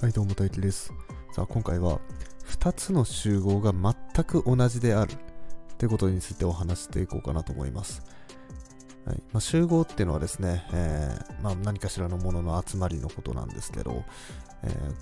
はい、どうも大輝です。さあ、今回は2つの集合が全く同じであるということについてお話していこうかなと思います。はいまあ、集合っていうのはですね、えーまあ、何かしらのものの集まりのことなんですけど、えー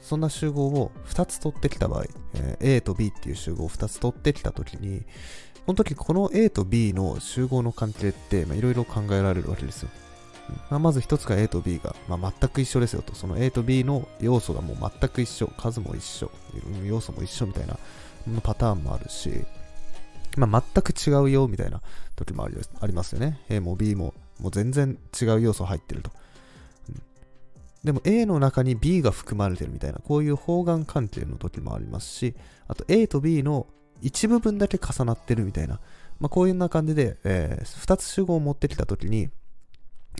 そんな集合を2つ取ってきた場合、えー A と B っていう集合を2つ取ってきたときに、この時この A と B の集合の関係っていろいろ考えられるわけですよ。まあ、まず一つが A と B が、まあ、全く一緒ですよと。その A と B の要素がもう全く一緒。数も一緒。要素も一緒みたいなパターンもあるし、まあ、全く違うよみたいな時もありますよね。A も B ももう全然違う要素入ってると。でも A の中に B が含まれてるみたいな、こういう方眼関係の時もありますし、あと A と B の一部分だけ重なってるみたいな、まあ、こういうような感じで、え2つ集合を持ってきた時に、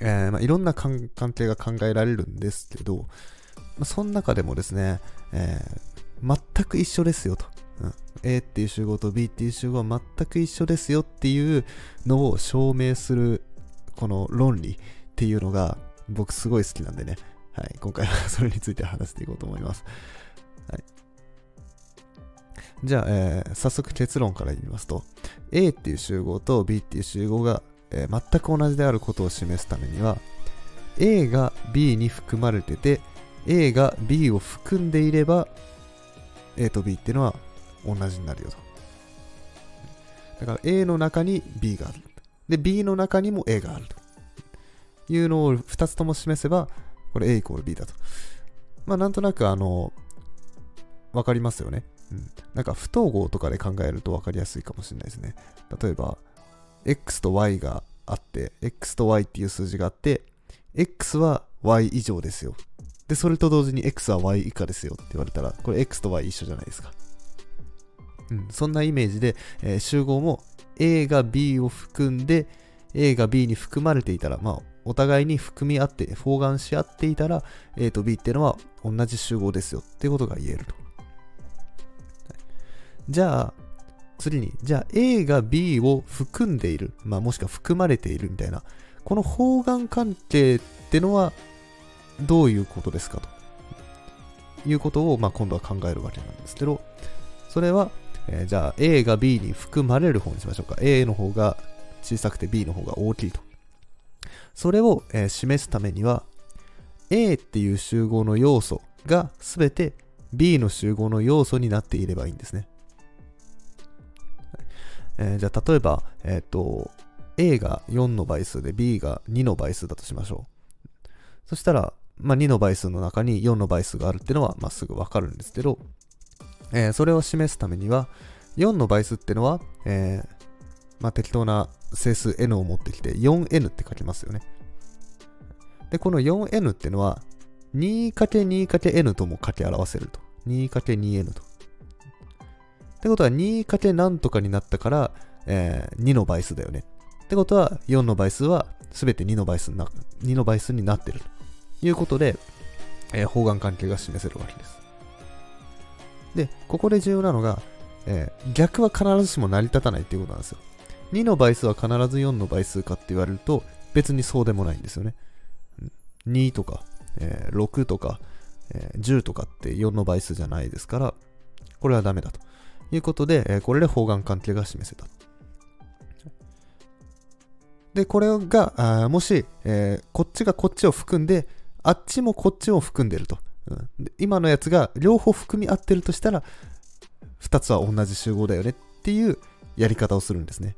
えーまあ、いろんな関係が考えられるんですけど、まあ、その中でもですね、えー全く一緒ですよと、うん。A っていう集合と B っていう集合は全く一緒ですよっていうのを証明するこの論理っていうのが僕すごい好きなんでね、はい、今回はそれについて話していこうと思います。はい、じゃあ、えー早速結論から言いますと、A っていう集合と B っていう集合がえー全く同じであることを示すためには A が B に含まれてて A が B を含んでいれば A と B っていうのは同じになるよと。だから A の中に B がある。で B の中にも A があると。いうのを2つとも示せばこれ A イコール B だと。まあなんとなくあのわかりますよね、うん、なんか不統合とかで考えるとわかりやすいかもしれないですね。例えば x と y があって、x と y っていう数字があって、x は y 以上ですよ。で、それと同時に x は y 以下ですよって言われたら、これ x と y 一緒じゃないですか。うん、そんなイメージで、えー集合も a が b を含んで、a が b に含まれていたら、まあ、お互いに含み合って、包含し合っていたら、a と b っていうのは同じ集合ですよってことが言えると。じゃあ、次に、じゃあ A が B を含んでいる、まあ、もしくは含まれているみたいな、この方眼関係ってのはどういうことですかということを、まあ、今度は考えるわけなんですけど、それは、えーじゃあ A が B に含まれる方にしましょうか。A の方が小さくて B の方が大きいと。それを、えー示すためには、A っていう集合の要素が全て B の集合の要素になっていればいいんですね。えーじゃあ例えば、えっ、と、A が4の倍数で B が2の倍数だとしましょう。そしたら、まあ、2の倍数の中に4の倍数があるっていうのは、まあ、すぐわかるんですけど、えーそれを示すためには、4の倍数っていうのは、えーまあ、適当な整数 n を持ってきて 4n って書きますよね。で、この 4n っていうのは 2×2×n とも掛け表せると。2×2n と。ってことは 2× なんとかになったから、えー2の倍数だよね。ってことは4の倍数は全て2の倍数にな2の倍数になってるということで、えー方眼関係が示せるわけです。で、ここで重要なのが、えー逆は必ずしも成り立たないっていうことなんですよ。2の倍数は必ず4の倍数かって言われると別にそうでもないんですよね。2とか、えー6とか、えー10とかって4の倍数じゃないですから、これはダメだと。いうことで、えこれで方眼関係が示せた。で、これが、あもし、えーこっちがこっちを含んで、あっちもこっちを含んでると。うん今のやつが両方含み合ってるとしたら、2つは同じ集合だよねっていうやり方をするんですね。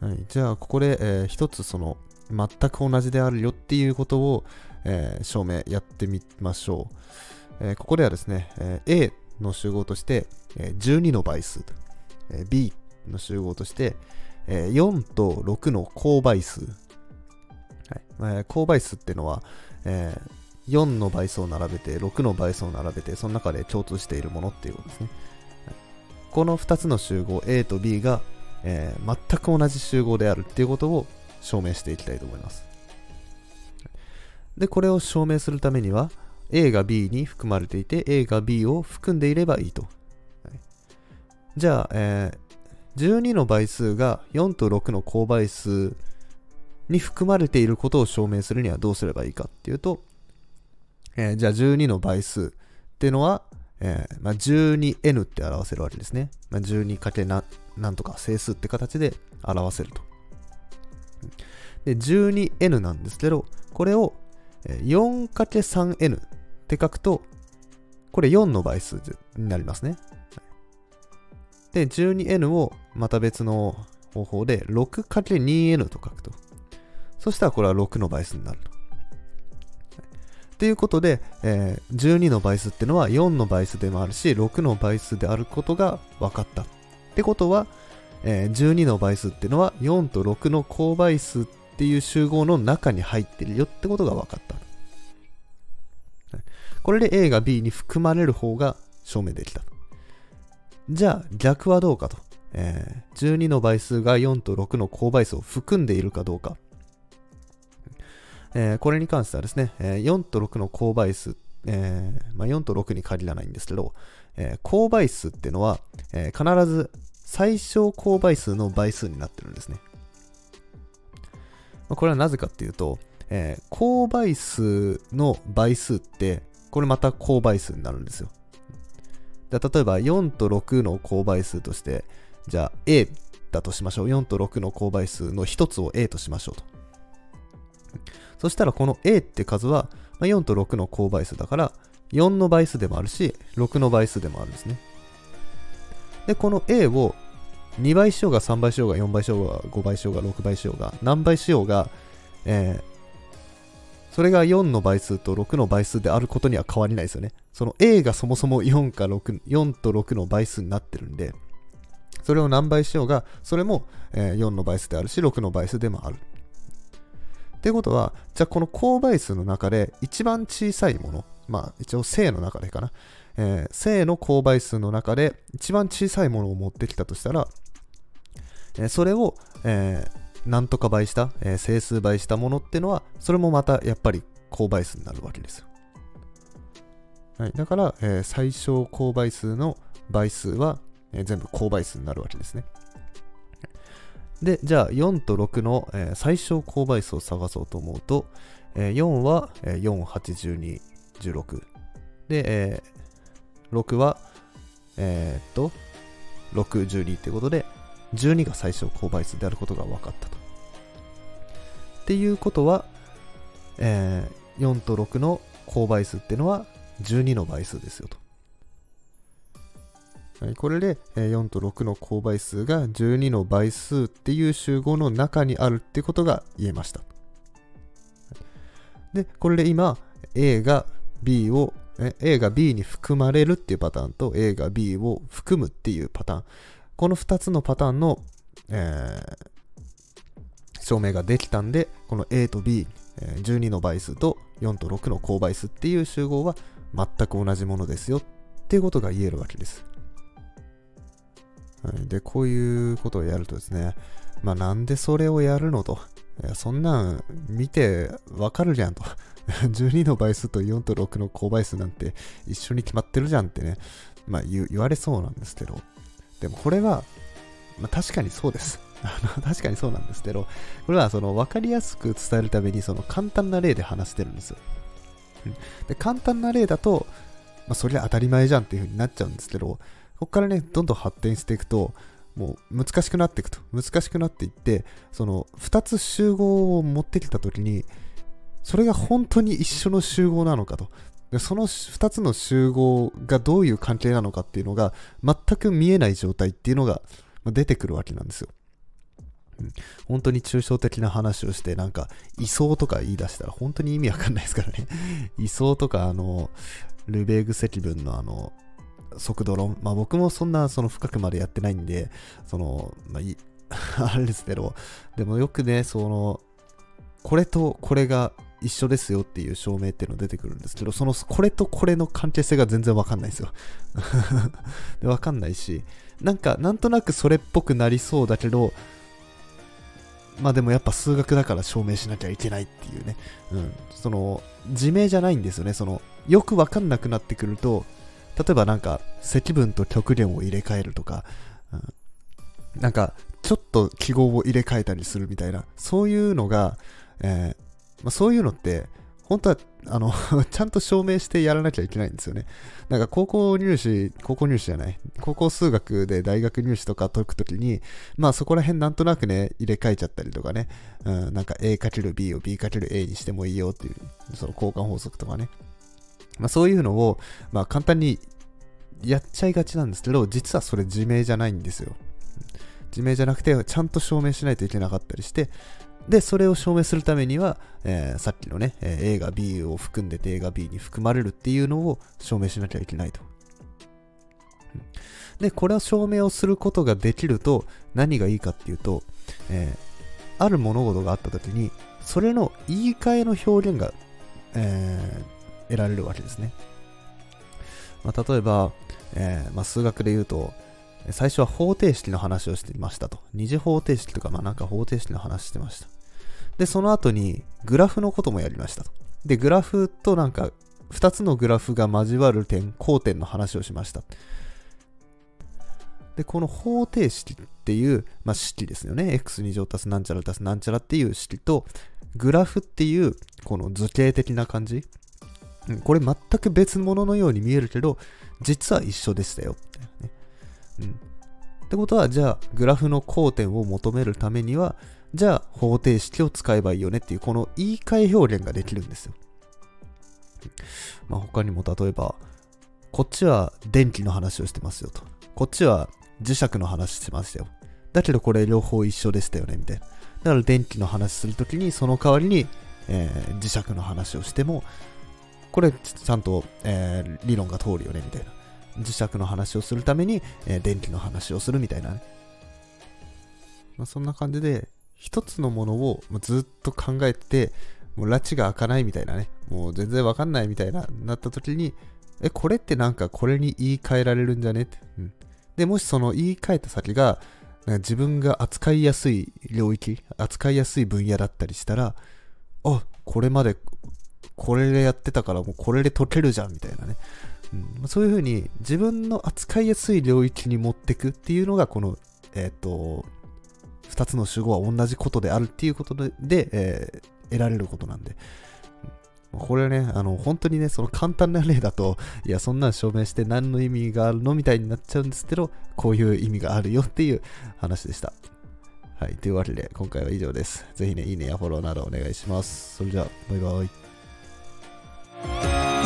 はい、じゃあ、ここで、えー一つその、全く同じであるよっていうことを、えー証明やってみましょう。えここではですね、えー A の集合として、え12の倍数、え B の集合として、え4と6の公倍数、はい。えー公倍数っていうのは、え4の倍数を並べて6の倍数を並べてその中で共通しているものっていうことですね、この2つの集合 A と B が、えー全く同じ集合であるっていうことを証明していきたいと思います。でこれを証明するためには A が B に含まれていて A が B を含んでいればいいと。はいじゃあ、えー12の倍数が4と6の公倍数に含まれていることを証明するにはどうすればいいかっていうと、えー、じゃあ12の倍数っていうのは、えーまあ、12n って表せるわけですね。まあ、12かけななんとか整数って形で表せると。で、12n なんですけど、これを 4×3n って書くと、これ4の倍数になりますね。で、12n をまた別の方法で 6×2n と書くと。そしたらこれは6の倍数になると。ということで、えー、12の倍数ってのは4の倍数でもあるし、6の倍数であることが分かった。ってことは、えー、12の倍数ってのは4と6の公倍数っていう集合の中に入ってるよってことが分かった。これで A が B に含まれる方が証明できた。じゃあ逆はどうかと。え、12の倍数が4と6の公倍数を含んでいるかどうか。え、これに関してはですね、え、4と6の公倍数、えま、4と6に限らないんですけど、え、公倍数っていうのは、え、必ず最小公倍数の倍数になってるんですね。まあ、これはなぜかっていうと、えー、公倍数の倍数って、これまた公倍数になるんですよ。例えば4と6の公倍数として、じゃあ A だとしましょう。4と6の公倍数の1つを A としましょうと。そしたらこの A って数は4と6の公倍数だから4の倍数でもあるし6の倍数でもあるんですね。で、この A を2倍しようが3倍しようが4倍しようが5倍しようが6倍しようが何倍しようが、えー、それが4の倍数と6の倍数であることには変わりないですよね。その A がそもそも4か6、4と6の倍数になってるんで、それを何倍しようが、それも、え4の倍数であるし、6の倍数でもある。ってことは、じゃあこの公倍数の中で一番小さいもの、まあ一応正の中でかな、えー、正の公倍数の中で一番小さいものを持ってきたとしたら、え、それを、えー、なんとか倍した、えー、整数倍したものってのは、それもまたやっぱり公倍数になるわけですよ。はい、だから、えー、最小公倍数の倍数は、えー、全部公倍数になるわけですね。で、じゃあ4と6の、えー、最小公倍数を探そうと思うと、えー、4は、えー、4、8、12、16。で、えー、6は、えー、っと、6、12ってことで、12が最小公倍数であることが分かったと。っていうことは、えー、4と6の公倍数っていうのは12の倍数ですよと。これで4と6の公倍数が12の倍数っていう集合の中にあるってことが言えました。で、これで今 A が B を A が B に含まれるっていうパターンと A が B を含むっていうパターン。この2つのパターンの、えー、証明ができたんで、この A と B、12の倍数と4と6の公倍数っていう集合は全く同じものですよっていうことが言えるわけです。で、こういうことをやるとですね、まあなんでそれをやるのと。そんなん見てわかるじゃんと。12の倍数と4と6の公倍数なんて一緒に決まってるじゃんってね、まあ言われそうなんですけど、でもこれは、まあ確かにそうです。確かにそうなんですけど、これはその分かりやすく伝えるためにその簡単な例で話してるんですよ。で簡単な例だと、まあ、それは当たり前じゃんっていう風になっちゃうんですけど、ここからね、どんどん発展していくと、もう難しくなっていくと。難しくなっていって、その2つ集合を持ってきたときに、それが本当に一緒の集合なのかと。でその2つの集合がどういう関係なのかっていうのが全く見えない状態っていうのが出てくるわけなんですよ。うん、本当に抽象的な話をして、なんか、位相とか言い出したら本当に意味わかんないですからね。位相とか、あの、ルベーグ積分のあの、速度論。まあ僕もそんなその深くまでやってないんで、その、まあい あれですけど、でもよくね、その、これとこれが一緒ですよっていう証明っていうの出てくるんですけど、その、これとこれの関係性が全然わかんないですよ で。わかんないし、なんか、なんとなくそれっぽくなりそうだけど、まあでもやっぱ数学だから証明しなきゃいけないっていうね。うん。その、自明じゃないんですよね。その、よくわかんなくなってくると、例えばなんか積分と極限を入れ替えるとか、うん、なんかちょっと記号を入れ替えたりするみたいな、そういうのが、えーまあ、そういうのって本当は、あの ちゃんと証明してやらなきゃいけないんですよね。なんか高校入試、高校入試じゃない、高校数学で大学入試とか解くときに、まあそこら辺なんとなくね、入れ替えちゃったりとかね、うん、なんか A×B を B×A にしてもいいよっていう、その交換法則とかね。まあそういうのを、まあ簡単にやっちゃいがちなんですけど、実はそれ自明じゃないんですよ。自明じゃなくて、ちゃんと証明しないといけなかったりして、で、それを証明するためには、えー、さっきのね、えー、A が B を含んでて A が B に含まれるっていうのを証明しなきゃいけないと。で、これを証明をすることができると何がいいかっていうと、えー、ある物事があった時に、それの言い換えの表現が、えー、得られるわけですね。まあ、例えば、えーまあ、数学で言うと、最初は方程式の話をしていましたと。二次方程式とか、まあなんか方程式の話してました。で、その後にグラフのこともやりましたと。で、グラフとなんか2つのグラフが交わる点、交点の話をしました。で、この方程式っていう、まあ、式ですよね。x2 乗足すなんちゃら足すなんちゃらっていう式と、グラフっていう、この図形的な感じ。これ全く別物のように見えるけど、実は一緒でしたよ。ね、うん。ってことは、じゃあ、グラフの交点を求めるためには、じゃあ、方程式を使えばいいよねっていう、この言い換え表現ができるんですよ。まあ、他にも例えば、こっちは電気の話をしてますよと。こっちは磁石の話してましたよ。だけどこれ両方一緒でしたよね、みたいな。だから電気の話するときに、その代わりに、えー、磁石の話をしても、これちゃんと、えー、理論が通るよね、みたいな。磁石の話をするために、えー、電気の話をするみたいなね。まあ、そんな感じで、一つのものをずっと考えて、もう拉致が開かないみたいなね、もう全然わかんないみたいな、なった時に、え、これってなんかこれに言い換えられるんじゃねって。うん、で、もしその言い換えた先が、なんか自分が扱いやすい領域、扱いやすい分野だったりしたら、あ、これまでこれでやってたからもうこれで解けるじゃんみたいなね。うん、そういう風に自分の扱いやすい領域に持ってくっていうのがこの、えっ、ー、と、2つの主語は同じことであるっていうことで、でえー、得られることなんで。これはね、あの、本当にね、その簡単な例だと、いや、そんなん証明して何の意味があるのみたいになっちゃうんですけど、こういう意味があるよっていう話でした。はい。というわけで、今回は以上です。ぜひね、いいねやフォローなどお願いします。それじゃあ、バイバイ。